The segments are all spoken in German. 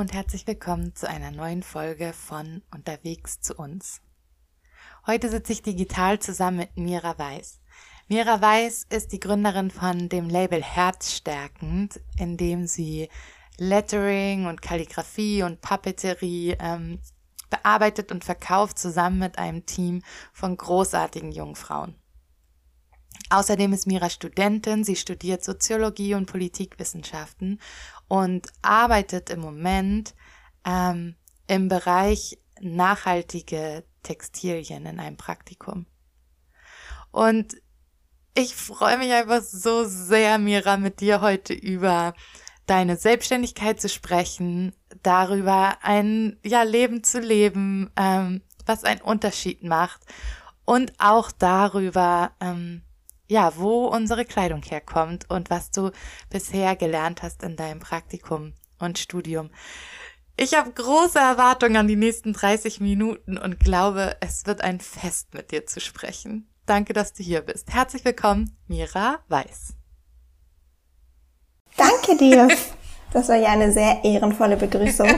Und herzlich willkommen zu einer neuen Folge von Unterwegs zu uns. Heute sitze ich digital zusammen mit Mira Weiß. Mira Weiß ist die Gründerin von dem Label Herzstärkend, in dem sie Lettering und Kalligrafie und Papeterie ähm, bearbeitet und verkauft zusammen mit einem Team von großartigen Jungfrauen. Außerdem ist Mira Studentin, sie studiert Soziologie und Politikwissenschaften und arbeitet im Moment ähm, im Bereich nachhaltige Textilien in einem Praktikum. Und ich freue mich einfach so sehr, Mira, mit dir heute über deine Selbstständigkeit zu sprechen, darüber ein ja, Leben zu leben, ähm, was einen Unterschied macht und auch darüber, ähm, ja, wo unsere Kleidung herkommt und was du bisher gelernt hast in deinem Praktikum und Studium. Ich habe große Erwartungen an die nächsten 30 Minuten und glaube, es wird ein Fest mit dir zu sprechen. Danke, dass du hier bist. Herzlich willkommen, Mira Weiß. Danke dir. Das war ja eine sehr ehrenvolle Begrüßung.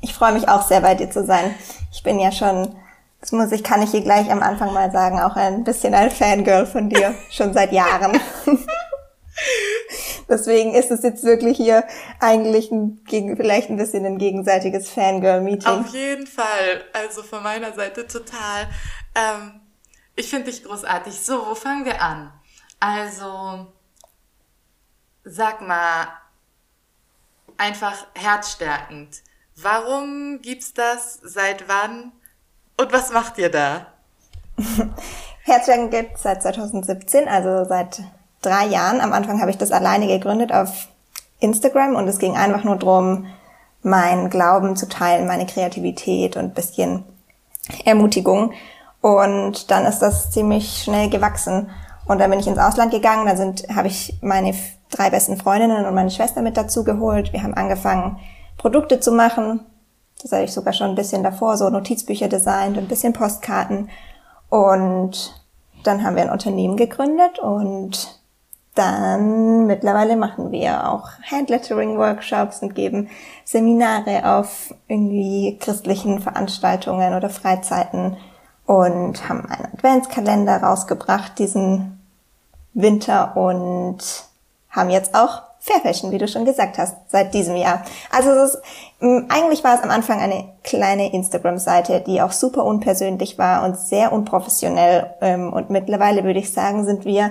Ich freue mich auch sehr bei dir zu sein. Ich bin ja schon das muss ich, kann ich hier gleich am Anfang mal sagen, auch ein bisschen ein Fangirl von dir, schon seit Jahren. Deswegen ist es jetzt wirklich hier eigentlich ein, vielleicht ein bisschen ein gegenseitiges Fangirl-Meeting. Auf jeden Fall. Also von meiner Seite total. Ähm, ich finde dich großartig. So, wo fangen wir an? Also, sag mal, einfach herzstärkend. Warum gibt's das? Seit wann? Und was macht ihr da? Herzstärken gibt seit 2017, also seit drei Jahren. Am Anfang habe ich das alleine gegründet auf Instagram und es ging einfach nur darum, meinen Glauben zu teilen, meine Kreativität und bisschen Ermutigung. Und dann ist das ziemlich schnell gewachsen. Und dann bin ich ins Ausland gegangen, da sind, habe ich meine drei besten Freundinnen und meine Schwester mit dazu geholt. Wir haben angefangen, Produkte zu machen, das hatte ich sogar schon ein bisschen davor, so Notizbücher designt, ein bisschen Postkarten. Und dann haben wir ein Unternehmen gegründet und dann mittlerweile machen wir auch Handlettering-Workshops und geben Seminare auf irgendwie christlichen Veranstaltungen oder Freizeiten und haben einen Adventskalender rausgebracht diesen Winter und haben jetzt auch Fair Fashion, wie du schon gesagt hast, seit diesem Jahr. Also es ist, eigentlich war es am Anfang eine kleine Instagram-Seite, die auch super unpersönlich war und sehr unprofessionell. Ähm, und mittlerweile würde ich sagen, sind wir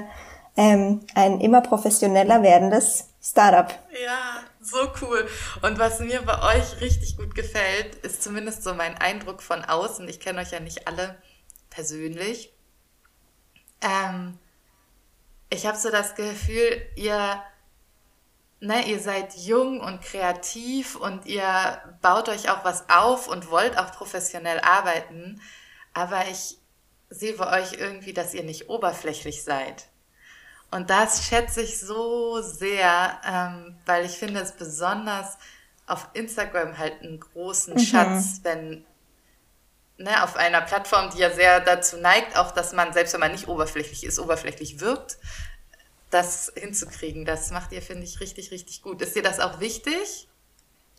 ähm, ein immer professioneller werdendes Startup. Ja, so cool. Und was mir bei euch richtig gut gefällt, ist zumindest so mein Eindruck von außen. Ich kenne euch ja nicht alle persönlich. Ähm, ich habe so das Gefühl, ihr ne, ihr seid jung und kreativ und ihr baut euch auch was auf und wollt auch professionell arbeiten. Aber ich sehe bei euch irgendwie, dass ihr nicht oberflächlich seid. Und das schätze ich so sehr, ähm, weil ich finde es besonders auf Instagram halt einen großen mhm. Schatz, wenn ne, auf einer Plattform, die ja sehr dazu neigt, auch dass man, selbst wenn man nicht oberflächlich ist, oberflächlich wirkt, das hinzukriegen. Das macht ihr, finde ich, richtig, richtig gut. Ist dir das auch wichtig?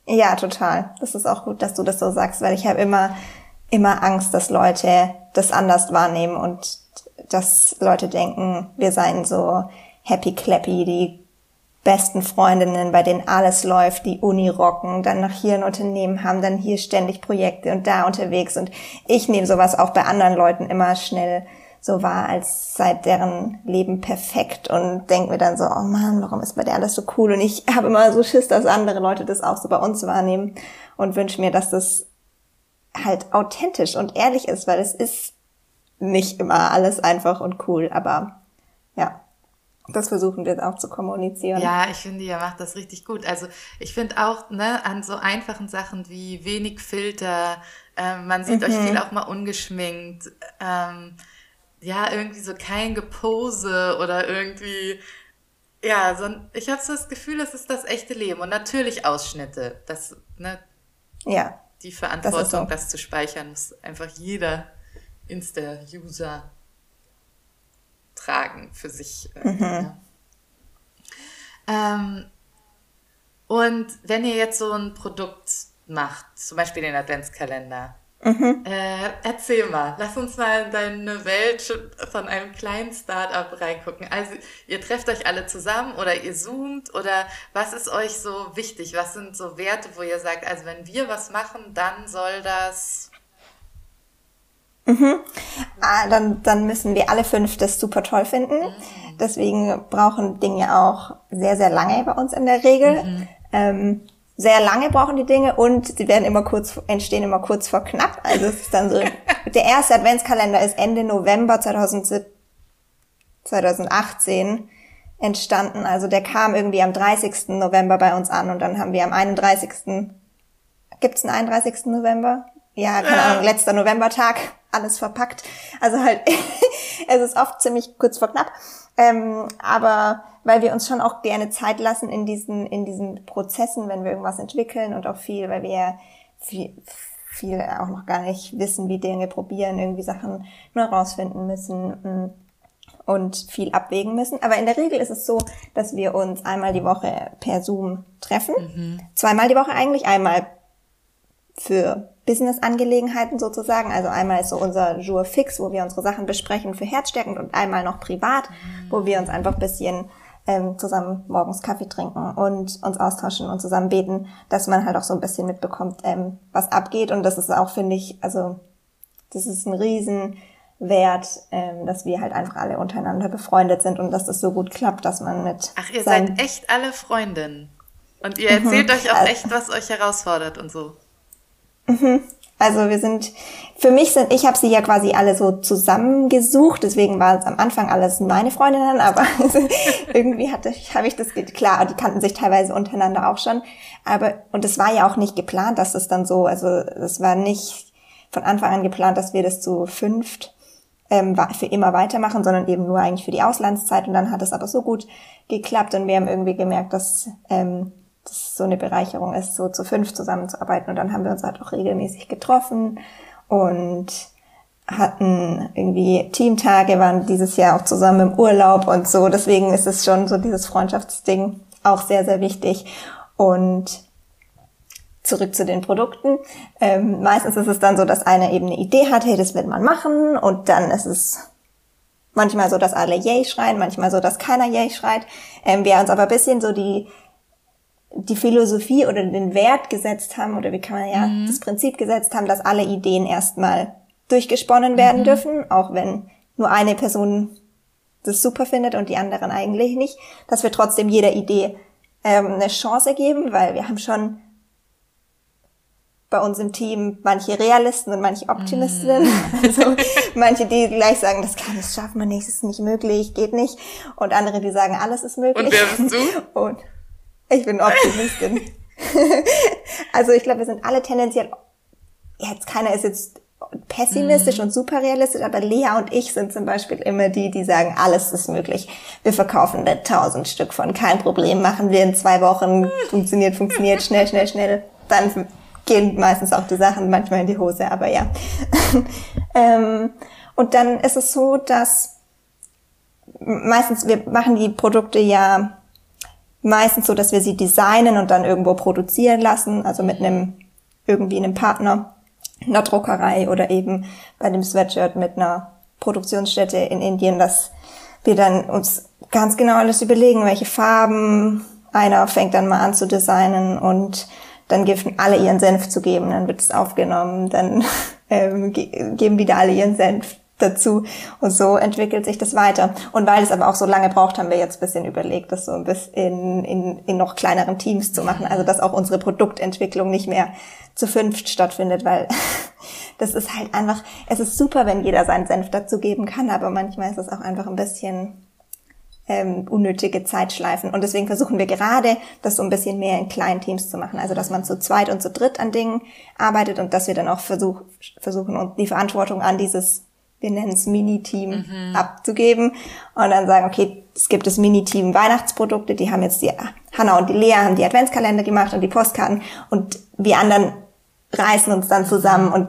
Ja, total. Das ist auch gut, dass du das so sagst, weil ich habe immer, immer Angst, dass Leute das anders wahrnehmen und dass Leute denken, wir seien so happy clappy, die besten Freundinnen, bei denen alles läuft, die Uni rocken, dann noch hier ein Unternehmen haben, dann hier ständig Projekte und da unterwegs und ich nehme sowas auch bei anderen Leuten immer schnell so war, als sei deren Leben perfekt und denke mir dann so, oh Mann, warum ist bei der alles so cool? Und ich habe immer so Schiss, dass andere Leute das auch so bei uns wahrnehmen und wünsche mir, dass das halt authentisch und ehrlich ist, weil es ist nicht immer alles einfach und cool, aber ja. das versuchen wir jetzt auch zu kommunizieren. Ja, ich finde, ihr macht das richtig gut. Also ich finde auch, ne, an so einfachen Sachen wie wenig Filter, ähm, man sieht mhm. euch viel auch mal ungeschminkt, ähm, ja, irgendwie so kein Gepose oder irgendwie, ja, so, ich habe so das Gefühl, es ist das echte Leben und natürlich Ausschnitte, das, ne, ja, die Verantwortung, das, so. das zu speichern, muss einfach jeder Insta-User tragen für sich. Äh, mhm. Ja. Ähm, und wenn ihr jetzt so ein Produkt macht, zum Beispiel den Adventskalender, mhm. äh, erzähl mal, lass uns mal in deine Welt von einem kleinen Startup reingucken. Also ihr trefft euch alle zusammen oder ihr zoomt oder was ist euch so wichtig? Was sind so Werte, wo ihr sagt, also wenn wir was machen, dann soll das Mhm. Ah, dann, dann müssen wir alle fünf das super toll finden. Mhm. Deswegen brauchen Dinge auch sehr, sehr lange bei uns in der Regel. Mhm. Ähm, sehr lange brauchen die Dinge und sie werden immer kurz, entstehen immer kurz vor knapp. Also es ist dann so, der erste Adventskalender ist Ende November 2018 entstanden. Also der kam irgendwie am 30. November bei uns an und dann haben wir am 31. Gibt's einen 31. November? Ja, keine. Ahnung, letzter Novembertag alles verpackt. Also halt, es ist oft ziemlich kurz vor knapp. Ähm, aber weil wir uns schon auch gerne Zeit lassen in diesen, in diesen Prozessen, wenn wir irgendwas entwickeln und auch viel, weil wir viel, viel auch noch gar nicht wissen, wie Dinge probieren, irgendwie Sachen nur rausfinden müssen mm, und viel abwägen müssen. Aber in der Regel ist es so, dass wir uns einmal die Woche per Zoom treffen. Mhm. Zweimal die Woche eigentlich. Einmal für Business-Angelegenheiten sozusagen. Also einmal ist so unser Jour fix, wo wir unsere Sachen besprechen für Herzstärkend und einmal noch privat, wo wir uns einfach bisschen ähm, zusammen morgens Kaffee trinken und uns austauschen und zusammen beten, dass man halt auch so ein bisschen mitbekommt, ähm, was abgeht. Und das ist auch, finde ich, also das ist ein Riesenwert, ähm, dass wir halt einfach alle untereinander befreundet sind und dass das so gut klappt, dass man mit. Ach, ihr seid echt alle Freundinnen. Und ihr erzählt mhm. euch auch echt, was euch herausfordert und so. Mhm. Also wir sind, für mich sind, ich habe sie ja quasi alle so zusammengesucht, deswegen war es am Anfang alles meine Freundinnen, aber irgendwie hatte ich, habe ich das, klar, die kannten sich teilweise untereinander auch schon, aber, und es war ja auch nicht geplant, dass es dann so, also es war nicht von Anfang an geplant, dass wir das zu fünft ähm, für immer weitermachen, sondern eben nur eigentlich für die Auslandszeit und dann hat es aber so gut geklappt und wir haben irgendwie gemerkt, dass ähm, das so eine Bereicherung ist, so zu fünf zusammenzuarbeiten. Und dann haben wir uns halt auch regelmäßig getroffen und hatten irgendwie Teamtage, waren dieses Jahr auch zusammen im Urlaub und so. Deswegen ist es schon so dieses Freundschaftsding auch sehr, sehr wichtig. Und zurück zu den Produkten. Ähm, meistens ist es dann so, dass einer eben eine Idee hat, hey, das wird man machen. Und dann ist es manchmal so, dass alle Yay schreien, manchmal so, dass keiner Yay schreit. Ähm, wir uns aber ein bisschen so die die Philosophie oder den Wert gesetzt haben, oder wie kann man ja mhm. das Prinzip gesetzt haben, dass alle Ideen erstmal durchgesponnen werden mhm. dürfen, auch wenn nur eine Person das super findet und die anderen eigentlich nicht, dass wir trotzdem jeder Idee ähm, eine Chance geben, weil wir haben schon bei uns im Team manche Realisten und manche Optimistinnen. Mm. Also manche, die gleich sagen, das kann, das schaffen wir nicht, ist nicht möglich, geht nicht. Und andere, die sagen, alles ist möglich. Und wer bist du? Und ich bin Optimistin. also ich glaube, wir sind alle tendenziell, jetzt keiner ist jetzt pessimistisch mhm. und super realistisch, aber Lea und ich sind zum Beispiel immer die, die sagen, alles ist möglich. Wir verkaufen da tausend Stück von, kein Problem, machen wir in zwei Wochen, funktioniert, funktioniert, schnell, schnell, schnell. Dann gehen meistens auch die Sachen manchmal in die Hose, aber ja. ähm, und dann ist es so, dass meistens, wir machen die Produkte ja meistens so, dass wir sie designen und dann irgendwo produzieren lassen, also mit einem irgendwie einem Partner, einer Druckerei oder eben bei dem Sweatshirt mit einer Produktionsstätte in Indien, dass wir dann uns ganz genau alles überlegen, welche Farben. Einer fängt dann mal an zu designen und dann geben alle ihren Senf zu geben, dann wird es aufgenommen, dann ähm, geben wieder alle ihren Senf dazu. Und so entwickelt sich das weiter. Und weil es aber auch so lange braucht, haben wir jetzt ein bisschen überlegt, das so ein bisschen in, in, in noch kleineren Teams zu machen. Also dass auch unsere Produktentwicklung nicht mehr zu fünft stattfindet, weil das ist halt einfach, es ist super, wenn jeder seinen Senf dazu geben kann, aber manchmal ist es auch einfach ein bisschen ähm, unnötige Zeitschleifen. Und deswegen versuchen wir gerade, das so ein bisschen mehr in kleinen Teams zu machen. Also dass man zu zweit und zu dritt an Dingen arbeitet und dass wir dann auch versuch, versuchen, uns die Verantwortung an dieses, wir nennen es Mini-Team, mhm. abzugeben. Und dann sagen, okay, es gibt das Mini-Team Weihnachtsprodukte, die haben jetzt die Hanna und die Lea haben die Adventskalender gemacht und die Postkarten und wir anderen reißen uns dann zusammen und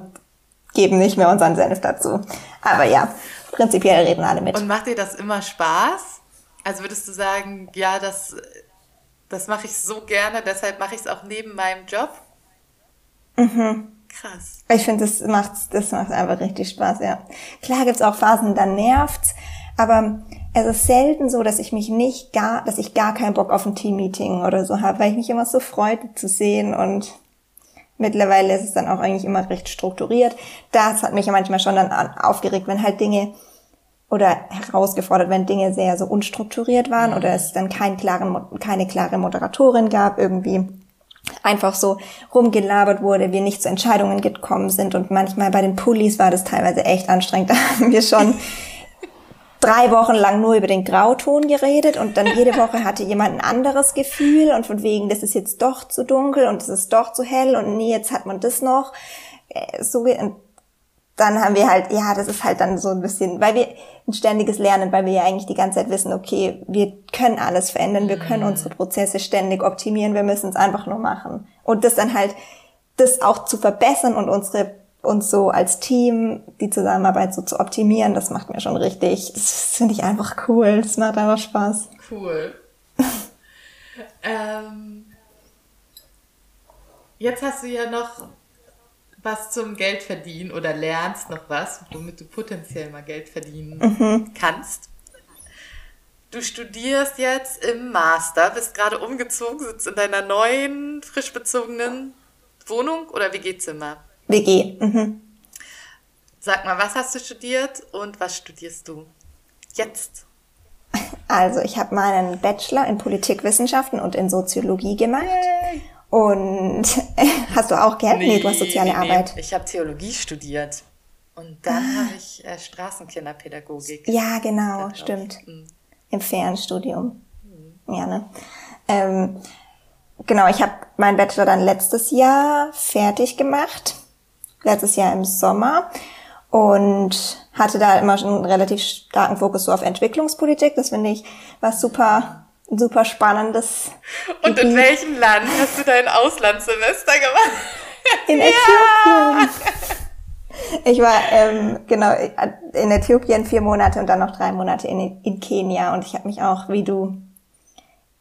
geben nicht mehr unseren Senf dazu. Aber ja, prinzipiell reden alle mit. Und macht dir das immer Spaß? Also würdest du sagen, ja, das, das mache ich so gerne, deshalb mache ich es auch neben meinem Job? Mhm. Krass. Ich finde, das macht, das macht einfach richtig Spaß, ja. Klar gibt's auch Phasen, da nervt's, aber es ist selten so, dass ich mich nicht gar, dass ich gar keinen Bock auf ein Teammeeting oder so habe, weil ich mich immer so freue, zu sehen und mittlerweile ist es dann auch eigentlich immer recht strukturiert. Das hat mich ja manchmal schon dann aufgeregt, wenn halt Dinge oder herausgefordert, wenn Dinge sehr so unstrukturiert waren oder es dann kein klaren, keine klare Moderatorin gab, irgendwie einfach so rumgelabert wurde, wir nicht zu Entscheidungen gekommen sind und manchmal bei den Pullis war das teilweise echt anstrengend. Da haben wir schon drei Wochen lang nur über den Grauton geredet und dann jede Woche hatte jemand ein anderes Gefühl und von wegen, das ist jetzt doch zu dunkel und es ist doch zu hell und nee, jetzt hat man das noch. Äh, so, dann haben wir halt, ja, das ist halt dann so ein bisschen, weil wir ein ständiges Lernen, weil wir ja eigentlich die ganze Zeit wissen, okay, wir können alles verändern, wir können mhm. unsere Prozesse ständig optimieren, wir müssen es einfach nur machen. Und das dann halt, das auch zu verbessern und unsere, uns so als Team, die Zusammenarbeit so zu optimieren, das macht mir schon richtig, das finde ich einfach cool, das macht einfach Spaß. Cool. ähm, jetzt hast du ja noch was zum Geld verdienen oder lernst noch was, womit du potenziell mal Geld verdienen mhm. kannst. Du studierst jetzt im Master, bist gerade umgezogen, sitzt in deiner neuen, frisch bezogenen Wohnung oder WG-Zimmer? WG. Mhm. Sag mal, was hast du studiert und was studierst du jetzt? Also, ich habe meinen Bachelor in Politikwissenschaften und in Soziologie gemacht. Yay. Und hast du auch gern? Nee, nee, du hast soziale nee, Arbeit. Ich habe Theologie studiert. Und dann ah. habe ich äh, Straßenkinderpädagogik. Ja, genau, stimmt. Mhm. Im Fernstudium. Mhm. Ja, ne? Ähm, genau, ich habe meinen Bachelor dann letztes Jahr fertig gemacht. Letztes Jahr im Sommer. Und hatte da immer schon einen relativ starken Fokus so auf Entwicklungspolitik. Das finde ich was super super spannendes. Und Gebiet. in welchem Land hast du dein Auslandssemester gemacht? In ja. Äthiopien. Ich war ähm, genau in Äthiopien vier Monate und dann noch drei Monate in, in Kenia und ich habe mich auch wie du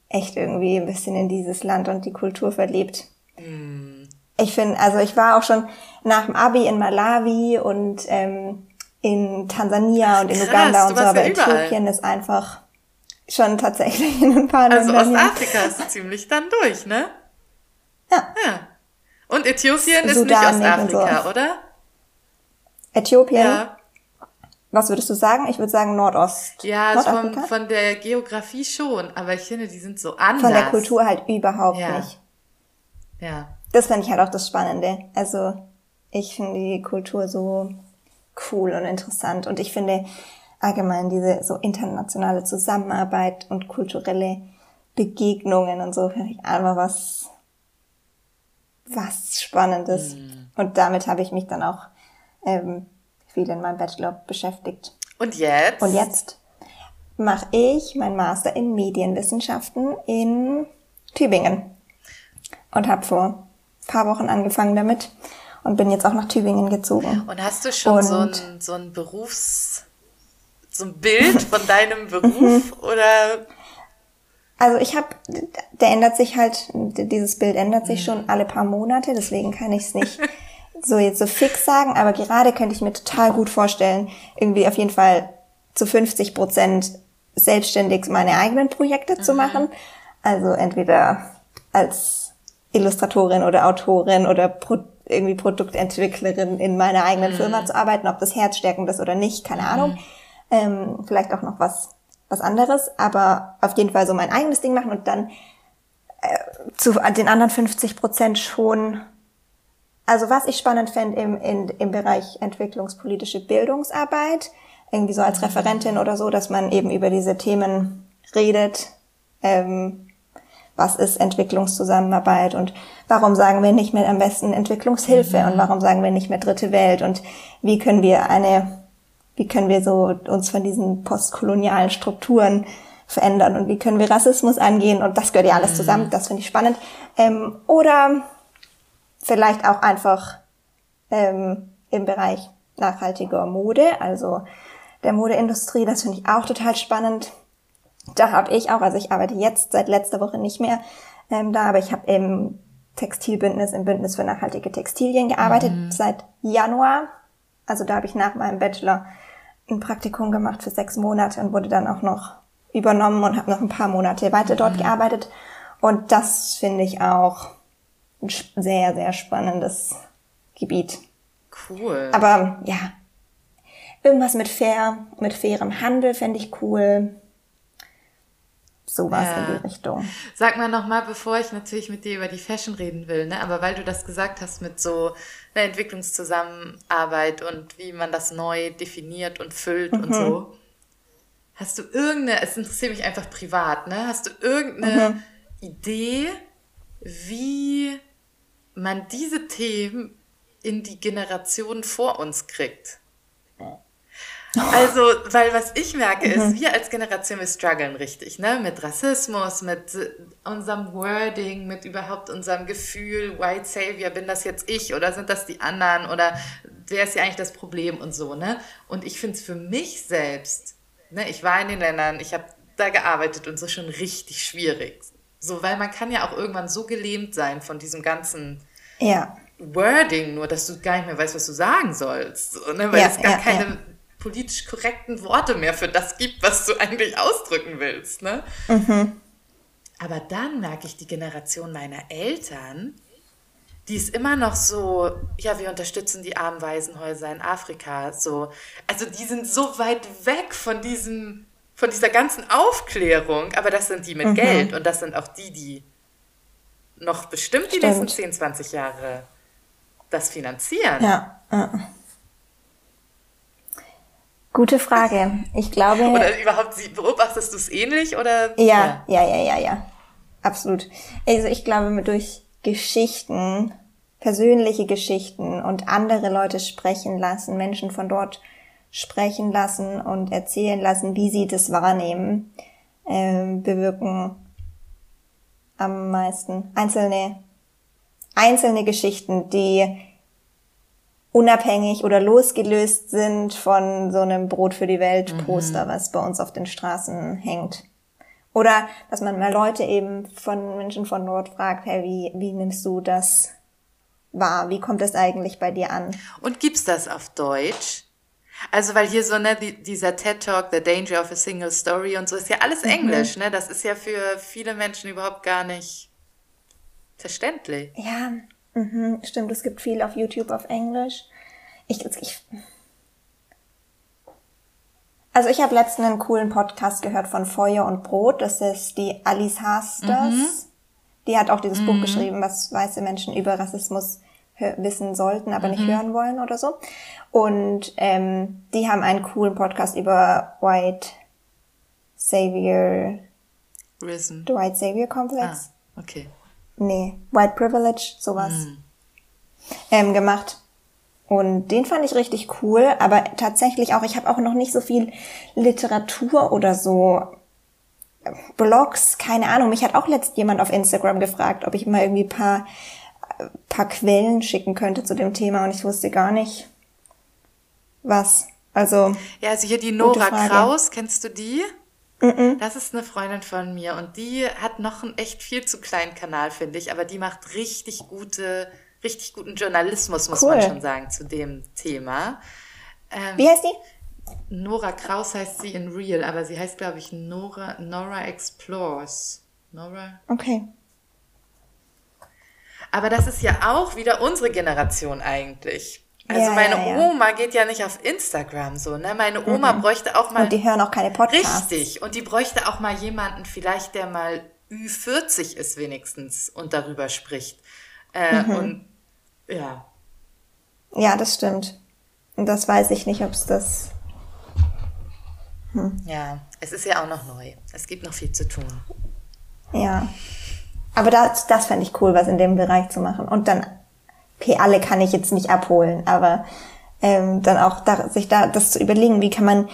echt irgendwie ein bisschen in dieses Land und die Kultur verliebt. Mm. Ich finde, also ich war auch schon nach dem Abi in Malawi und ähm, in Tansania und in Krass, Uganda und so, aber Äthiopien ist einfach schon tatsächlich in ein paar Also Ländern. Ostafrika ist ziemlich dann durch, ne? Ja. Ja. Und Äthiopien ist nicht Ostafrika, so. oder? Äthiopien? Ja. Was würdest du sagen? Ich würde sagen Nordost. Ja, von, von der Geografie schon, aber ich finde, die sind so anders. Von der Kultur halt überhaupt ja. nicht. Ja. Das finde ich halt auch das Spannende. Also, ich finde die Kultur so cool und interessant und ich finde, allgemein diese so internationale Zusammenarbeit und kulturelle Begegnungen und so finde ich einfach was, was Spannendes. Mhm. Und damit habe ich mich dann auch ähm, viel in meinem Bachelor beschäftigt. Und jetzt? Und jetzt mache ich mein Master in Medienwissenschaften in Tübingen und habe vor ein paar Wochen angefangen damit und bin jetzt auch nach Tübingen gezogen. Und hast du schon und so ein, so ein Berufs so ein Bild von deinem Beruf oder? Also ich habe, der ändert sich halt, dieses Bild ändert sich schon alle paar Monate, deswegen kann ich es nicht so jetzt so fix sagen, aber gerade könnte ich mir total gut vorstellen, irgendwie auf jeden Fall zu 50 Prozent selbstständig meine eigenen Projekte mhm. zu machen. Also entweder als Illustratorin oder Autorin oder Pro irgendwie Produktentwicklerin in meiner eigenen mhm. Firma zu arbeiten, ob das herzstärkend ist oder nicht, keine Ahnung. Mhm ähm, vielleicht auch noch was, was anderes, aber auf jeden Fall so mein eigenes Ding machen und dann äh, zu den anderen 50 Prozent schon. Also was ich spannend fände im, in, im Bereich entwicklungspolitische Bildungsarbeit, irgendwie so als. Referentin oder so, dass man eben über diese Themen redet. Ähm, was ist Entwicklungszusammenarbeit und warum sagen wir nicht mehr am besten Entwicklungshilfe mhm. und warum sagen wir nicht mehr dritte Welt und wie können wir eine, wie können wir so uns von diesen postkolonialen Strukturen verändern und wie können wir Rassismus angehen und das gehört ja alles mhm. zusammen, das finde ich spannend. Ähm, oder vielleicht auch einfach ähm, im Bereich nachhaltiger Mode, also der Modeindustrie, das finde ich auch total spannend. Da habe ich auch, also ich arbeite jetzt seit letzter Woche nicht mehr ähm, da, aber ich habe im Textilbündnis, im Bündnis für nachhaltige Textilien gearbeitet mhm. seit Januar. Also da habe ich nach meinem Bachelor ein Praktikum gemacht für sechs Monate und wurde dann auch noch übernommen und habe noch ein paar Monate weiter dort mhm. gearbeitet. Und das finde ich auch ein sehr, sehr spannendes Gebiet. Cool. Aber ja, irgendwas mit fair, mit fairem Handel fände ich cool. Sowas ja. in die Richtung. Sag mal nochmal, bevor ich natürlich mit dir über die Fashion reden will, ne? aber weil du das gesagt hast mit so einer Entwicklungszusammenarbeit und wie man das neu definiert und füllt mhm. und so. Hast du irgendeine, es interessiert mich einfach privat, ne? Hast du irgendeine mhm. Idee, wie man diese Themen in die Generation vor uns kriegt? Also, weil was ich merke ist, mhm. wir als Generation, wir strugglen richtig, ne? Mit Rassismus, mit äh, unserem Wording, mit überhaupt unserem Gefühl, White Savior, bin das jetzt ich oder sind das die anderen oder wer ist ja eigentlich das Problem und so, ne? Und ich finde es für mich selbst, ne? Ich war in den Ländern, ich habe da gearbeitet und so schon richtig schwierig. So, weil man kann ja auch irgendwann so gelähmt sein von diesem ganzen ja. Wording, nur dass du gar nicht mehr weißt, was du sagen sollst. So, ne? Weil ja, es gar ja, keine politisch korrekten Worte mehr für das gibt, was du eigentlich ausdrücken willst. Ne? Mhm. Aber dann merke ich die Generation meiner Eltern, die ist immer noch so, ja, wir unterstützen die armen Waisenhäuser in Afrika. So, also die sind so weit weg von diesem, von dieser ganzen Aufklärung, aber das sind die mit mhm. Geld und das sind auch die, die noch bestimmt die Stimmt. nächsten 10, 20 Jahre das finanzieren. Ja. ja. Gute Frage. Ich glaube. Oder überhaupt, beobachtest du es ähnlich oder? Ja, ja, ja, ja, ja. Absolut. Also ich glaube, durch Geschichten, persönliche Geschichten und andere Leute sprechen lassen, Menschen von dort sprechen lassen und erzählen lassen, wie sie das wahrnehmen, äh, bewirken am meisten. Einzelne, einzelne Geschichten, die unabhängig oder losgelöst sind von so einem Brot für die Welt mhm. Poster, mhm. was bei uns auf den Straßen hängt. Oder dass man mal Leute eben von Menschen von dort fragt, hey, wie, wie nimmst du das wahr? Wie kommt das eigentlich bei dir an? Und gibt's das auf Deutsch? Also, weil hier so, ne, die, dieser TED Talk, The Danger of a Single Story und so, ist ja alles mhm. Englisch, ne? Das ist ja für viele Menschen überhaupt gar nicht verständlich. Ja, Mhm, stimmt, es gibt viel auf YouTube auf Englisch. Ich, ich also ich habe letztens einen coolen Podcast gehört von Feuer und Brot. Das ist die Alice Hasters. Mhm. Die hat auch dieses mhm. Buch geschrieben, was weiße Menschen über Rassismus wissen sollten, aber mhm. nicht hören wollen oder so. Und ähm, die haben einen coolen Podcast über White Savior. Risen. The White Savior Complex. Ah, okay nee, White Privilege, sowas, mhm. ähm, gemacht. Und den fand ich richtig cool, aber tatsächlich auch, ich habe auch noch nicht so viel Literatur oder so äh, Blogs, keine Ahnung. Mich hat auch letzt jemand auf Instagram gefragt, ob ich mal irgendwie paar, äh, paar Quellen schicken könnte zu dem Thema und ich wusste gar nicht, was. Also. Ja, also hier die Nora Kraus, kennst du die? Das ist eine Freundin von mir und die hat noch einen echt viel zu kleinen Kanal, finde ich, aber die macht richtig gute, richtig guten Journalismus, muss cool. man schon sagen, zu dem Thema. Ähm, Wie heißt die? Nora Kraus heißt sie in Real, aber sie heißt, glaube ich, Nora, Nora Explores. Nora? Okay. Aber das ist ja auch wieder unsere Generation eigentlich. Also ja, meine ja, ja. Oma geht ja nicht auf Instagram so, ne? Meine Oma mhm. bräuchte auch mal. Und die hören auch keine Podcasts. Richtig. Und die bräuchte auch mal jemanden, vielleicht der mal Ü40 ist wenigstens und darüber spricht. Äh, mhm. Und ja. Ja, das stimmt. Und das weiß ich nicht, ob es das. Hm. Ja, es ist ja auch noch neu. Es gibt noch viel zu tun. Ja. Aber das, das fände ich cool, was in dem Bereich zu machen. Und dann, alle kann ich jetzt nicht abholen, aber ähm, dann auch da, sich da das zu überlegen, wie kann man,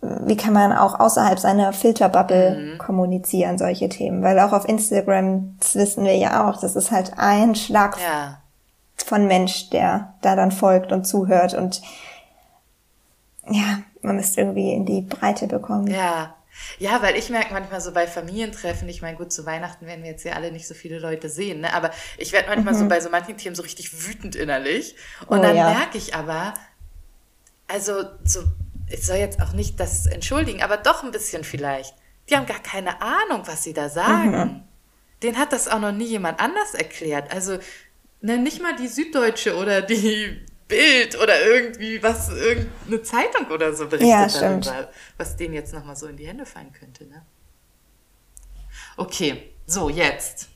wie kann man auch außerhalb seiner Filterbubble mhm. kommunizieren, solche Themen. Weil auch auf Instagram, das wissen wir ja auch, das ist halt ein Schlag ja. von Mensch, der da dann folgt und zuhört und ja, man müsste irgendwie in die Breite bekommen. Ja. Ja, weil ich merke manchmal so bei Familientreffen, ich meine, gut, zu Weihnachten werden wir jetzt ja alle nicht so viele Leute sehen, ne? aber ich werde manchmal mhm. so bei so manchen Themen so richtig wütend innerlich. Und oh, dann ja. merke ich aber, also so, ich soll jetzt auch nicht das entschuldigen, aber doch ein bisschen vielleicht. Die haben gar keine Ahnung, was sie da sagen. Mhm. Den hat das auch noch nie jemand anders erklärt. Also ne, nicht mal die Süddeutsche oder die Bild oder irgendwie was, irgendeine Zeitung oder so berichtet ja, darüber, was denen jetzt nochmal so in die Hände fallen könnte. Ne? Okay, so jetzt.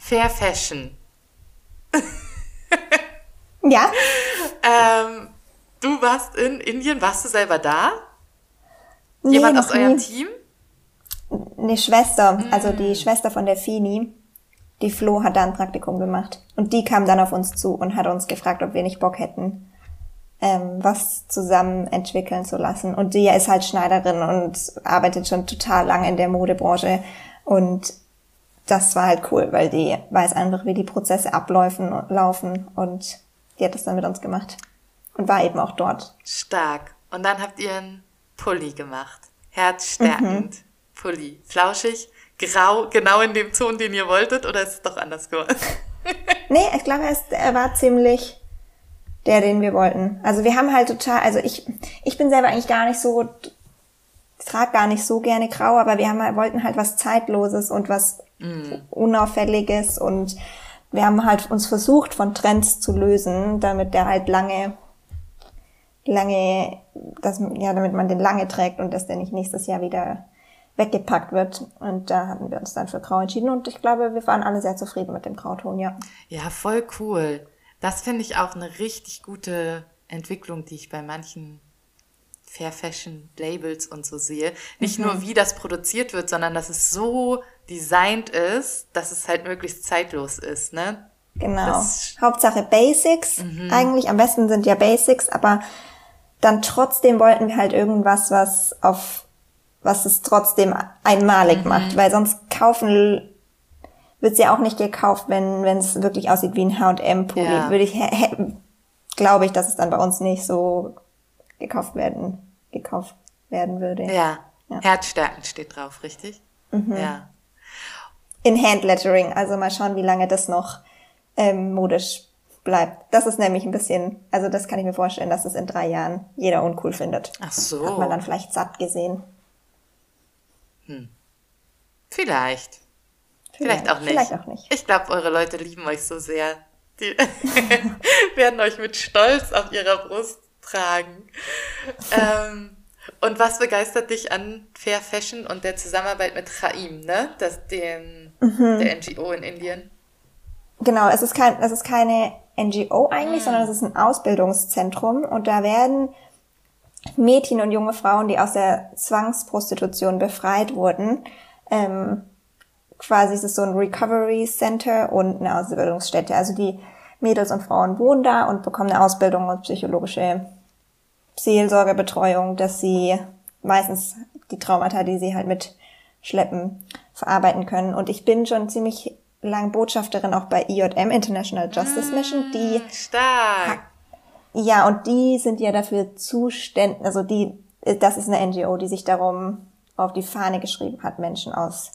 Fair Fashion. ja. ähm, du warst in Indien, warst du selber da? Nee, Jemand aus eurem Team? Eine Schwester, also die mm. Schwester von der Fini die Flo hat da ein Praktikum gemacht. Und die kam dann auf uns zu und hat uns gefragt, ob wir nicht Bock hätten, ähm, was zusammen entwickeln zu lassen. Und die ist halt Schneiderin und arbeitet schon total lange in der Modebranche. Und das war halt cool, weil die weiß einfach, wie die Prozesse ablaufen laufen und die hat das dann mit uns gemacht und war eben auch dort. Stark. Und dann habt ihr einen Pulli gemacht. Herzstärkend. Mhm. Pulli. Flauschig grau, genau in dem Ton, den ihr wolltet, oder ist es doch anders geworden? nee, ich glaube, er war ziemlich der, den wir wollten. Also wir haben halt total, also ich, ich bin selber eigentlich gar nicht so, ich trage gar nicht so gerne grau, aber wir haben halt, wollten halt was Zeitloses und was mm. Unauffälliges und wir haben halt uns versucht, von Trends zu lösen, damit der halt lange, lange, das, ja, damit man den lange trägt und dass der nicht nächstes Jahr wieder weggepackt wird. Und da hatten wir uns dann für Grau entschieden und ich glaube, wir waren alle sehr zufrieden mit dem Grauton, ja. Ja, voll cool. Das finde ich auch eine richtig gute Entwicklung, die ich bei manchen Fair Fashion Labels und so sehe. Nicht mhm. nur, wie das produziert wird, sondern dass es so designt ist, dass es halt möglichst zeitlos ist, ne? Genau. Das Hauptsache Basics. Mhm. Eigentlich am besten sind ja Basics, aber dann trotzdem wollten wir halt irgendwas, was auf was es trotzdem einmalig mhm. macht, weil sonst kaufen wird sie ja auch nicht gekauft, wenn wenn es wirklich aussieht wie ein H&M-Pulli. Ja. Würde ich glaube ich, dass es dann bei uns nicht so gekauft werden gekauft werden würde. Ja. ja. Herzstärken steht drauf, richtig? Mhm. Ja. In Handlettering, also mal schauen, wie lange das noch ähm, modisch bleibt. Das ist nämlich ein bisschen, also das kann ich mir vorstellen, dass es in drei Jahren jeder uncool findet. Ach so. Hat man dann vielleicht satt gesehen. Hm. Vielleicht. Vielleicht, vielleicht auch nicht. Vielleicht auch nicht. Ich glaube, eure Leute lieben euch so sehr. Die werden euch mit Stolz auf ihrer Brust tragen. ähm, und was begeistert dich an Fair Fashion und der Zusammenarbeit mit Chaim, ne? Das, dem, mhm. der NGO in Indien? Genau, es ist, kein, es ist keine NGO eigentlich, mhm. sondern es ist ein Ausbildungszentrum und da werden Mädchen und junge Frauen, die aus der Zwangsprostitution befreit wurden. Ähm, quasi ist es so ein Recovery Center und eine Ausbildungsstätte. Also die Mädels und Frauen wohnen da und bekommen eine Ausbildung und psychologische Seelsorgerbetreuung, dass sie meistens die Traumata, die sie halt mitschleppen, verarbeiten können. Und ich bin schon ziemlich lang Botschafterin auch bei IJM, International Justice Mission, die mm, Stark. Ja, und die sind ja dafür zuständig, also die, das ist eine NGO, die sich darum auf die Fahne geschrieben hat, Menschen aus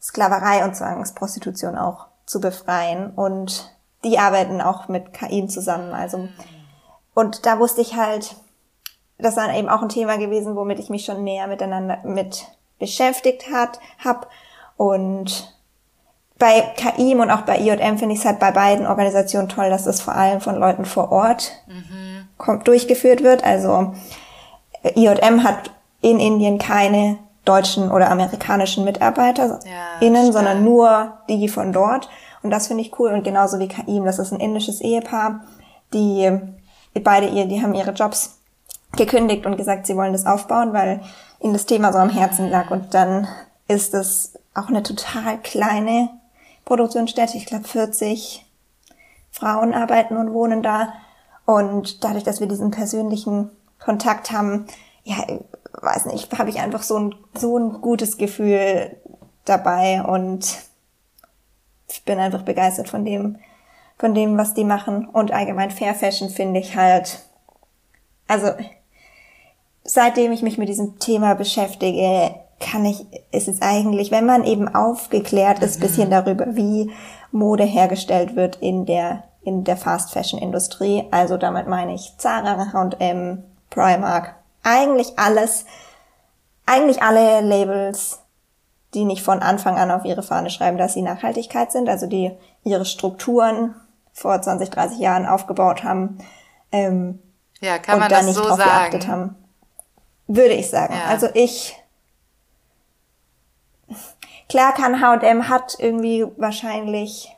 Sklaverei und Zwangsprostitution auch zu befreien. Und die arbeiten auch mit KI zusammen. Also, und da wusste ich halt, das war eben auch ein Thema gewesen, womit ich mich schon näher miteinander mit beschäftigt hat, hab. Und bei KIM und auch bei IJM finde ich es halt bei beiden Organisationen toll, dass es vor allem von Leuten vor Ort mhm. kommt, durchgeführt wird. Also IJM hat in Indien keine deutschen oder amerikanischen MitarbeiterInnen, ja, sondern nur die von dort. Und das finde ich cool. Und genauso wie KIM, das ist ein indisches Ehepaar, die beide ihr, die haben ihre Jobs gekündigt und gesagt, sie wollen das aufbauen, weil ihnen das Thema so am Herzen lag. Und dann ist es auch eine total kleine Produktionsstätte. Ich glaube, 40 Frauen arbeiten und wohnen da. Und dadurch, dass wir diesen persönlichen Kontakt haben, ja, weiß nicht, habe ich einfach so ein, so ein gutes Gefühl dabei und ich bin einfach begeistert von dem, von dem, was die machen. Und allgemein Fair Fashion finde ich halt, also seitdem ich mich mit diesem Thema beschäftige, kann ich, ist es eigentlich, wenn man eben aufgeklärt ist, mhm. bisschen darüber, wie Mode hergestellt wird in der, in der Fast Fashion Industrie. Also damit meine ich Zara, H&M, Primark, eigentlich alles, eigentlich alle Labels, die nicht von Anfang an auf ihre Fahne schreiben, dass sie Nachhaltigkeit sind, also die ihre Strukturen vor 20, 30 Jahren aufgebaut haben ähm, ja, kann man und da nicht so drauf sagen? geachtet haben. Würde ich sagen. Ja. Also ich klar kann H&M hat irgendwie wahrscheinlich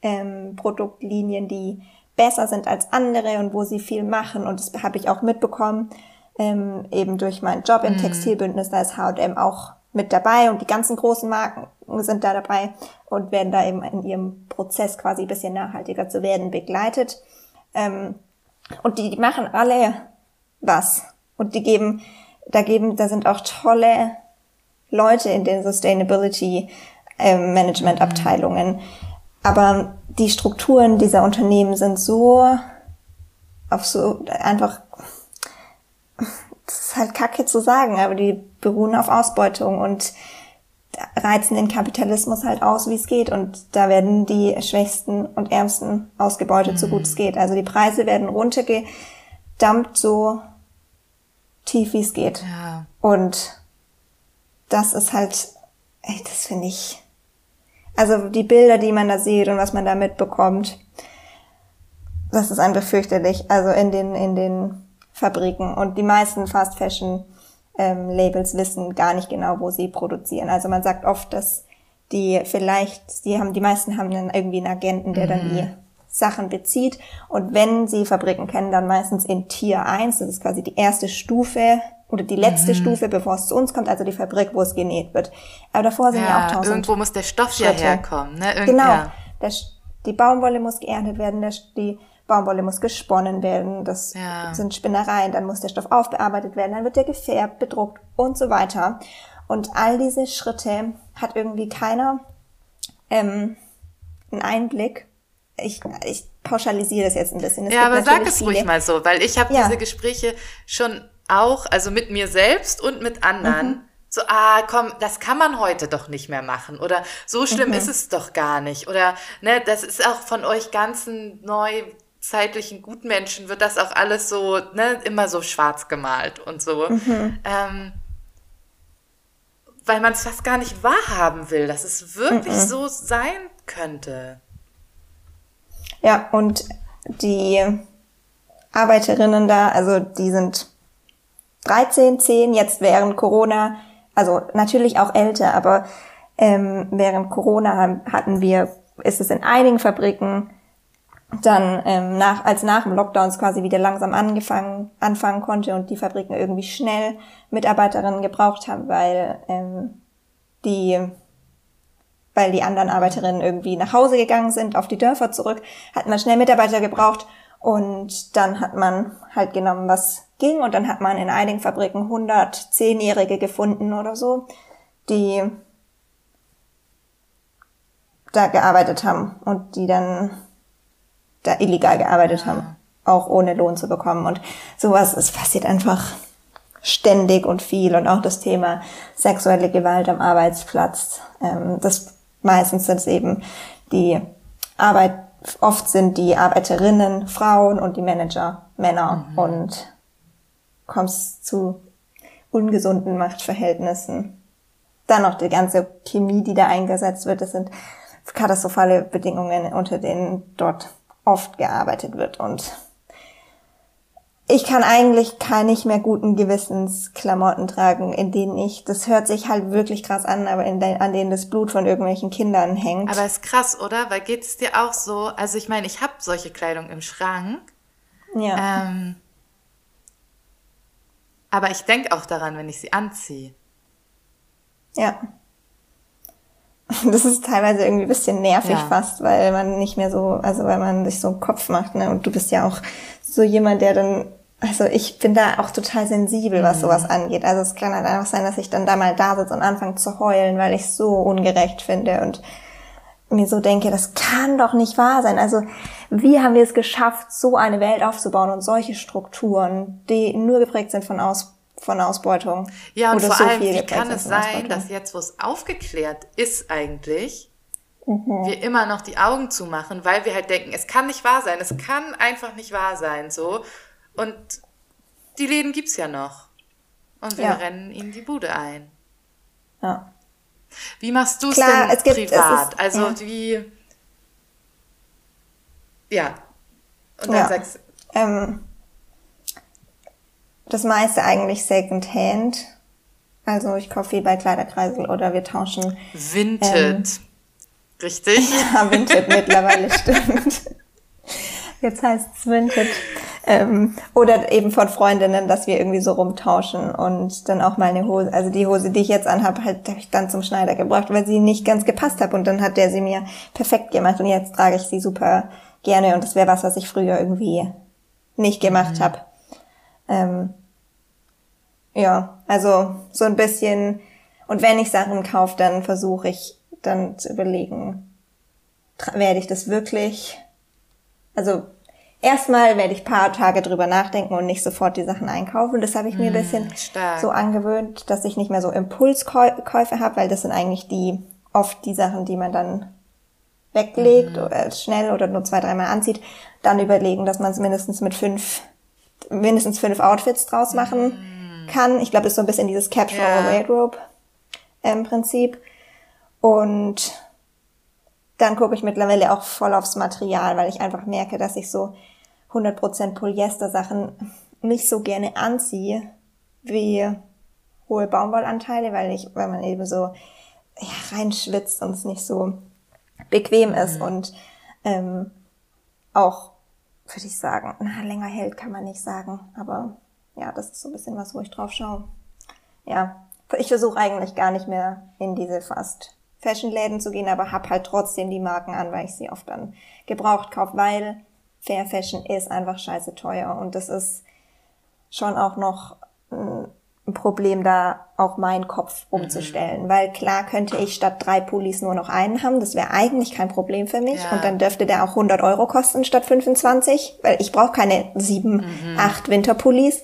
ähm, Produktlinien, die besser sind als andere und wo sie viel machen und das habe ich auch mitbekommen ähm, eben durch meinen Job im mhm. Textilbündnis, da ist H&M auch mit dabei und die ganzen großen Marken sind da dabei und werden da eben in ihrem Prozess quasi ein bisschen nachhaltiger zu werden begleitet. Ähm, und die, die machen alle was. Und die geben, da geben, da sind auch tolle Leute in den Sustainability ähm, Management Abteilungen. Aber die Strukturen dieser Unternehmen sind so auf so einfach das ist halt kacke zu sagen, aber die beruhen auf Ausbeutung und reizen den Kapitalismus halt aus, wie es geht. Und da werden die Schwächsten und Ärmsten ausgebeutet, mhm. so gut es mhm. geht. Also die Preise werden runtergedammt, so tief wie es geht. Ja. Und das ist halt, ey, das finde ich, also die Bilder, die man da sieht und was man da mitbekommt, das ist einfach fürchterlich. Also in den, in den Fabriken und die meisten Fast Fashion ähm, Labels wissen gar nicht genau, wo sie produzieren. Also man sagt oft, dass die vielleicht, die haben, die meisten haben dann irgendwie einen Agenten, der mhm. dann die Sachen bezieht. Und wenn sie Fabriken kennen, dann meistens in Tier 1, das ist quasi die erste Stufe oder die letzte mhm. Stufe, bevor es zu uns kommt, also die Fabrik, wo es genäht wird. Aber davor sind ja, ja auch tausend Irgendwo muss der Stoff ja herkommen. Ne? Irgend, genau. Ja. Der, die Baumwolle muss geerntet werden, der, die Baumwolle muss gesponnen werden, das ja. sind Spinnereien, dann muss der Stoff aufbearbeitet werden, dann wird der gefärbt, bedruckt und so weiter. Und all diese Schritte hat irgendwie keiner ähm, einen Einblick. Ich, ich pauschalisiere das jetzt ein bisschen. Es ja, aber sag es ruhig mal so, weil ich habe ja. diese Gespräche schon auch, also mit mir selbst und mit anderen. Mhm. So, ah, komm, das kann man heute doch nicht mehr machen. Oder so schlimm mhm. ist es doch gar nicht. Oder, ne, das ist auch von euch ganzen neu zeitlichen Gutmenschen wird das auch alles so, ne, immer so schwarz gemalt und so. Mhm. Ähm, weil man es fast gar nicht wahrhaben will, dass es wirklich mhm. so sein könnte. Ja, und die Arbeiterinnen da, also die sind 13, 10, jetzt während Corona, also natürlich auch älter, aber ähm, während Corona hatten wir, ist es in einigen Fabriken dann ähm, nach, als nach dem Lockdown quasi wieder langsam angefangen, anfangen konnte und die Fabriken irgendwie schnell Mitarbeiterinnen gebraucht haben, weil ähm, die weil die anderen Arbeiterinnen irgendwie nach Hause gegangen sind, auf die Dörfer zurück, hat man schnell Mitarbeiter gebraucht und dann hat man halt genommen, was ging und dann hat man in einigen Fabriken 110-Jährige gefunden oder so, die da gearbeitet haben und die dann da illegal gearbeitet haben, auch ohne Lohn zu bekommen. Und sowas, es passiert einfach ständig und viel. Und auch das Thema sexuelle Gewalt am Arbeitsplatz. Ähm, das meistens sind es eben die Arbeit, oft sind die Arbeiterinnen Frauen und die Manager Männer mhm. und kommst zu ungesunden Machtverhältnissen. Dann noch die ganze Chemie, die da eingesetzt wird. Das sind katastrophale Bedingungen, unter denen dort oft gearbeitet wird und ich kann eigentlich keine nicht mehr guten Gewissens Klamotten tragen, in denen ich, das hört sich halt wirklich krass an, aber in de, an denen das Blut von irgendwelchen Kindern hängt. Aber ist krass, oder? Weil geht es dir auch so, also ich meine, ich habe solche Kleidung im Schrank. Ja. Ähm, Aber ich denke auch daran, wenn ich sie anziehe. Ja. Das ist teilweise irgendwie ein bisschen nervig ja. fast, weil man nicht mehr so, also weil man sich so einen Kopf macht, ne? Und du bist ja auch so jemand, der dann, also ich bin da auch total sensibel, was mhm. sowas angeht. Also es kann halt einfach sein, dass ich dann da mal da sitze und anfange zu heulen, weil ich so ungerecht finde und mir so denke, das kann doch nicht wahr sein. Also wie haben wir es geschafft, so eine Welt aufzubauen und solche Strukturen, die nur geprägt sind von Aus von Ausbeutung. Ja, und vor so allem, wie kann es sein, dass jetzt, wo es aufgeklärt ist eigentlich, mhm. wir immer noch die Augen zumachen, weil wir halt denken, es kann nicht wahr sein, es kann einfach nicht wahr sein, so. Und die Läden gibt's ja noch. Und wir ja. rennen ihnen die Bude ein. Ja. Wie machst du es denn es gibt, privat? Ist, also ja. wie. Ja. Und dann ja. sagst ähm, das meiste eigentlich Secondhand. Also ich kaufe viel bei Kleiderkreisel oder wir tauschen. Vinted. Ähm, Richtig? Ja, Vinted mittlerweile stimmt. Jetzt heißt es Vinted. Ähm, oder eben von Freundinnen, dass wir irgendwie so rumtauschen und dann auch mal eine Hose, also die Hose, die ich jetzt anhabe, halt, habe ich dann zum Schneider gebracht, weil sie nicht ganz gepasst hat und dann hat der sie mir perfekt gemacht und jetzt trage ich sie super gerne und das wäre was, was ich früher irgendwie nicht gemacht mhm. habe. Ähm, ja, also so ein bisschen. Und wenn ich Sachen kaufe, dann versuche ich dann zu überlegen, werde ich das wirklich, also erstmal werde ich paar Tage drüber nachdenken und nicht sofort die Sachen einkaufen. Das habe ich mir mm, ein bisschen stark. so angewöhnt, dass ich nicht mehr so Impulskäufe habe, weil das sind eigentlich die oft die Sachen, die man dann weglegt mm. oder schnell oder nur zwei, dreimal anzieht. Dann überlegen, dass man es mindestens mit fünf, mindestens fünf Outfits draus machen. Mm kann. Ich glaube, das ist so ein bisschen dieses Capture ja. Wardrobe ähm, Prinzip. Und dann gucke ich mittlerweile auch voll aufs Material, weil ich einfach merke, dass ich so 100% Polyester Sachen nicht so gerne anziehe wie hohe Baumwollanteile, weil ich, weil man eben so ja, reinschwitzt und es nicht so bequem ist mhm. und ähm, auch würde ich sagen, na, länger hält kann man nicht sagen, aber ja, das ist so ein bisschen was, wo ich drauf schaue. Ja, ich versuche eigentlich gar nicht mehr in diese fast Fashion-Läden zu gehen, aber hab halt trotzdem die Marken an, weil ich sie oft dann gebraucht kaufe, weil Fair Fashion ist einfach scheiße teuer und das ist schon auch noch ein Problem, da auch meinen Kopf mhm. umzustellen. Mhm. Weil klar könnte ich statt drei Pullis nur noch einen haben. Das wäre eigentlich kein Problem für mich. Ja. Und dann dürfte der auch 100 Euro kosten statt 25. Weil ich brauche keine sieben, mhm. acht Winterpullis.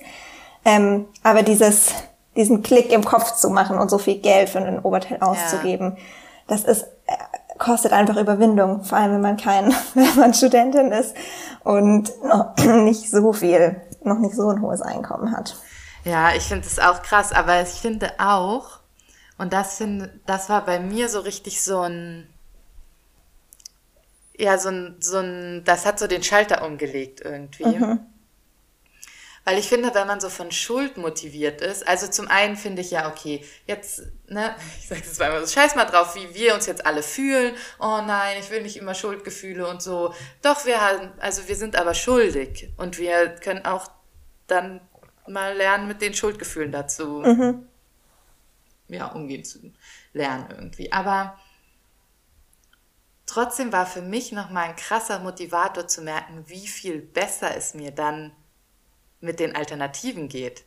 Ähm, aber dieses, diesen Klick im Kopf zu machen und so viel Geld für ein Oberteil auszugeben, ja. das ist, kostet einfach Überwindung. Vor allem, wenn man kein, wenn man Studentin ist und noch nicht so viel, noch nicht so ein hohes Einkommen hat. Ja, ich finde es auch krass, aber ich finde auch, und das finde, das war bei mir so richtig so ein, ja, so ein, so ein, das hat so den Schalter umgelegt irgendwie. Mhm. Weil ich finde, wenn man so von Schuld motiviert ist, also zum einen finde ich ja, okay, jetzt, ne, ich sage es zweimal so, scheiß mal drauf, wie wir uns jetzt alle fühlen. Oh nein, ich will nicht immer Schuldgefühle und so. Doch, wir haben, also wir sind aber schuldig und wir können auch dann mal lernen, mit den Schuldgefühlen dazu mhm. ja, umgehen zu lernen irgendwie. Aber trotzdem war für mich nochmal ein krasser Motivator zu merken, wie viel besser es mir dann mit den Alternativen geht.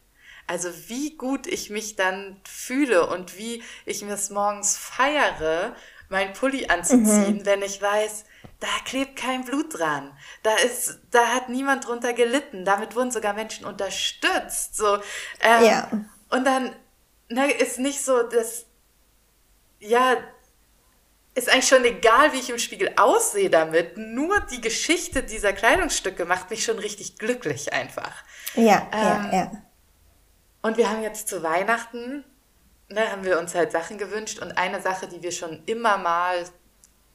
Also wie gut ich mich dann fühle und wie ich mir es morgens feiere, mein Pulli anzuziehen, mhm. wenn ich weiß, da klebt kein Blut dran. Da ist, da hat niemand drunter gelitten. Damit wurden sogar Menschen unterstützt. So, ähm, ja. Und dann ne, ist nicht so, dass, ja, ist eigentlich schon egal, wie ich im Spiegel aussehe damit. Nur die Geschichte dieser Kleidungsstücke macht mich schon richtig glücklich einfach. Ja, ähm, ja, ja. Und wir haben jetzt zu Weihnachten, ne, haben wir uns halt Sachen gewünscht und eine Sache, die wir schon immer mal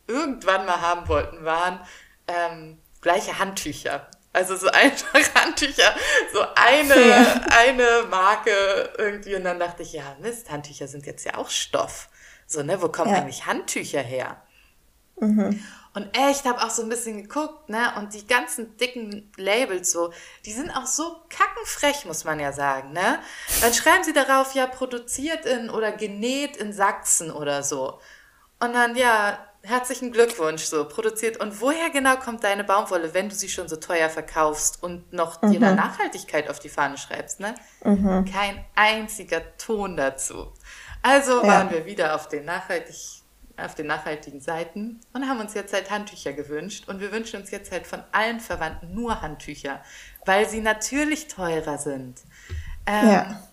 irgendwann mal haben wollten, waren ähm, gleiche Handtücher. Also so einfach Handtücher, so eine, ja. eine Marke irgendwie. Und dann dachte ich, ja, Mist, Handtücher sind jetzt ja auch Stoff. So, ne, wo kommen ja. eigentlich Handtücher her? Mhm. Und echt habe auch so ein bisschen geguckt, ne? Und die ganzen dicken Labels so, die sind auch so kackenfrech, muss man ja sagen, ne? Dann schreiben sie darauf, ja, produziert in oder genäht in Sachsen oder so. Und dann, ja, herzlichen Glückwunsch, so produziert. Und woher genau kommt deine Baumwolle, wenn du sie schon so teuer verkaufst und noch mhm. ihre Nachhaltigkeit auf die Fahne schreibst, ne? Mhm. Kein einziger Ton dazu. Also ja. waren wir wieder auf den nachhaltig auf den nachhaltigen Seiten und haben uns jetzt halt Handtücher gewünscht. Und wir wünschen uns jetzt halt von allen Verwandten nur Handtücher, weil sie natürlich teurer sind. Ähm, ja.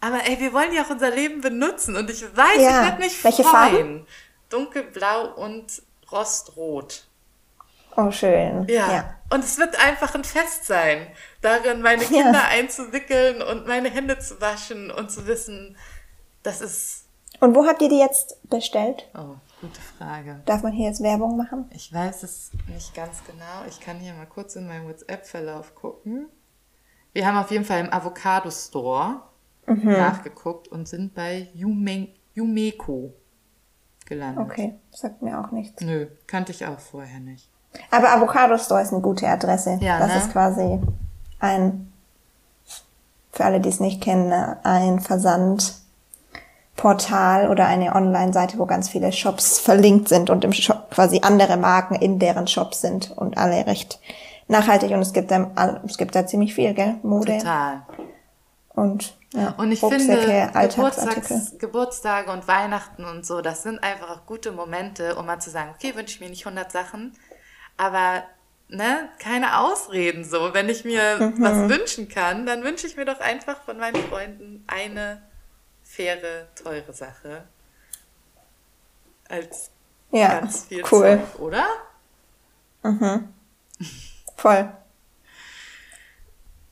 Aber ey, wir wollen ja auch unser Leben benutzen und ich weiß, ja. ich werde mich Welche freuen. Farben? Dunkelblau und Rostrot. Oh, schön. Ja. ja. Und es wird einfach ein Fest sein, darin meine Kinder ja. einzuwickeln und meine Hände zu waschen und zu wissen, das ist und wo habt ihr die jetzt bestellt? Oh, gute Frage. Darf man hier jetzt Werbung machen? Ich weiß es nicht ganz genau. Ich kann hier mal kurz in meinen WhatsApp-Verlauf gucken. Wir haben auf jeden Fall im Avocado Store mhm. nachgeguckt und sind bei Yume gelandet. Okay, sagt mir auch nichts. Nö, kannte ich auch vorher nicht. Aber Avocado Store ist eine gute Adresse. Ja, das ne? ist quasi ein, für alle, die es nicht kennen, ein Versand Portal oder eine Online-Seite, wo ganz viele Shops verlinkt sind und im Shop quasi andere Marken in deren Shops sind und alle recht nachhaltig und es gibt da, es gibt da ziemlich viel, gell? Mode. Total. Und, ja, und ich finde, Geburtstags, Geburtstage und Weihnachten und so, das sind einfach auch gute Momente, um mal zu sagen, okay, wünsche ich mir nicht 100 Sachen, aber ne, keine Ausreden so. Wenn ich mir mhm. was wünschen kann, dann wünsche ich mir doch einfach von meinen Freunden eine faire, teure Sache als ja, ganz viel cool. Zeug, oder? Mhm. Voll.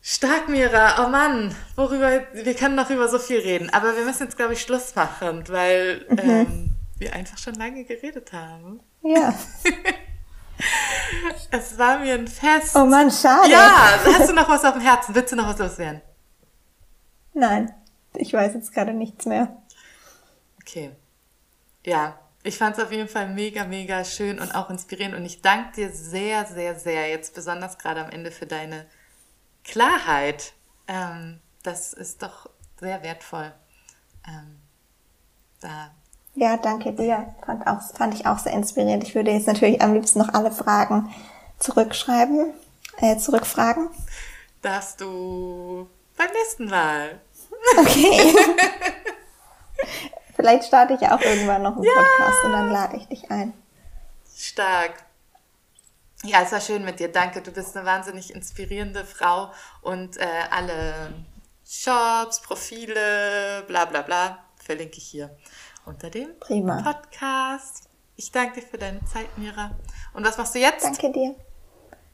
Stark, Mira. Oh Mann, worüber, wir können noch über so viel reden, aber wir müssen jetzt, glaube ich, Schluss machen, weil mhm. ähm, wir einfach schon lange geredet haben. Ja. es war mir ein Fest. Oh Mann, schade. Ja, hast du noch was auf dem Herzen? Willst du noch was loswerden? Nein. Ich weiß jetzt gerade nichts mehr. Okay. Ja, ich fand es auf jeden Fall mega, mega schön und auch inspirierend. Und ich danke dir sehr, sehr, sehr, jetzt besonders gerade am Ende für deine Klarheit. Ähm, das ist doch sehr wertvoll. Ähm, da. Ja, danke dir. Fand, auch, fand ich auch sehr inspirierend. Ich würde jetzt natürlich am liebsten noch alle Fragen zurückschreiben, äh, zurückfragen. Darfst du beim nächsten Mal. Okay. Vielleicht starte ich auch irgendwann noch einen ja. Podcast und dann lade ich dich ein. Stark. Ja, es war schön mit dir. Danke. Du bist eine wahnsinnig inspirierende Frau und äh, alle Shops, Profile, bla bla bla verlinke ich hier unter dem Prima. Podcast. Ich danke dir für deine Zeit, Mira. Und was machst du jetzt? Danke dir.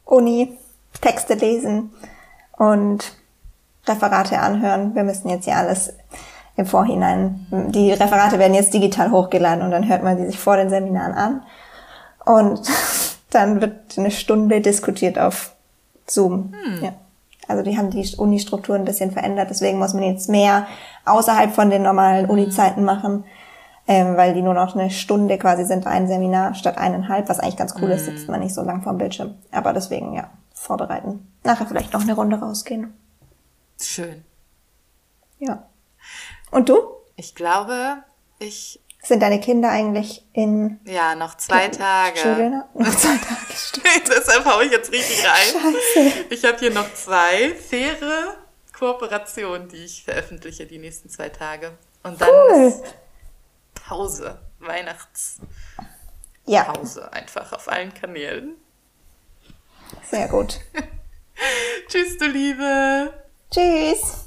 Uni, Texte lesen und Referate anhören. Wir müssen jetzt ja alles im Vorhinein, die Referate werden jetzt digital hochgeladen und dann hört man die sich vor den Seminaren an. Und dann wird eine Stunde diskutiert auf Zoom. Hm. Ja. Also die haben die Uni-Struktur ein bisschen verändert, deswegen muss man jetzt mehr außerhalb von den normalen hm. Uni-Zeiten machen, ähm, weil die nur noch eine Stunde quasi sind, ein Seminar statt eineinhalb, was eigentlich ganz cool ist, hm. sitzt man nicht so lang vorm Bildschirm. Aber deswegen, ja, vorbereiten. Nachher vielleicht noch eine Runde rausgehen. Schön. Ja. Und du? Ich glaube, ich. Sind deine Kinder eigentlich in. Ja, noch zwei Tage. Schule? Noch zwei Tage. Deshalb haue ich jetzt richtig rein. Scheiße. Ich habe hier noch zwei faire Kooperationen, die ich veröffentliche die nächsten zwei Tage. Und dann cool. ist Pause. Weihnachtspause ja. einfach auf allen Kanälen. Sehr gut. Tschüss, du Liebe. Tschüss!